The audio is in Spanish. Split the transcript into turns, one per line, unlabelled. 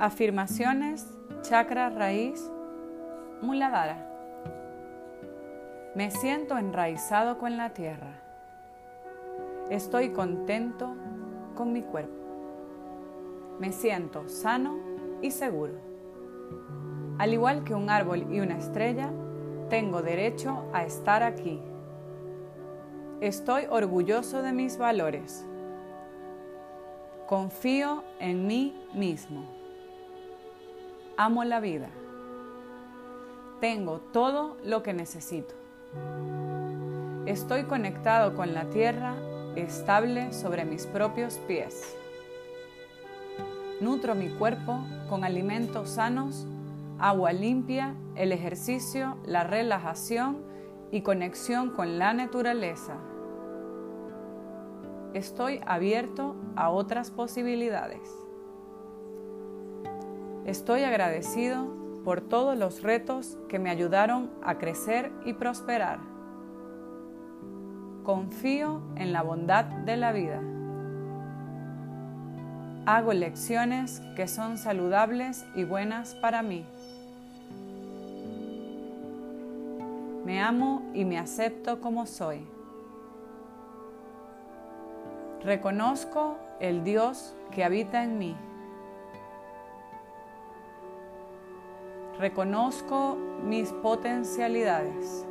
Afirmaciones, chakra raíz, muladhara. Me siento enraizado con la tierra. Estoy contento con mi cuerpo. Me siento sano y seguro. Al igual que un árbol y una estrella, tengo derecho a estar aquí. Estoy orgulloso de mis valores. Confío en mí mismo amo la vida. Tengo todo lo que necesito. Estoy conectado con la tierra, estable sobre mis propios pies. Nutro mi cuerpo con alimentos sanos, agua limpia, el ejercicio, la relajación y conexión con la naturaleza. Estoy abierto a otras posibilidades. Estoy agradecido por todos los retos que me ayudaron a crecer y prosperar. Confío en la bondad de la vida. Hago lecciones que son saludables y buenas para mí. Me amo y me acepto como soy. Reconozco el Dios que habita en mí. Reconozco mis potencialidades.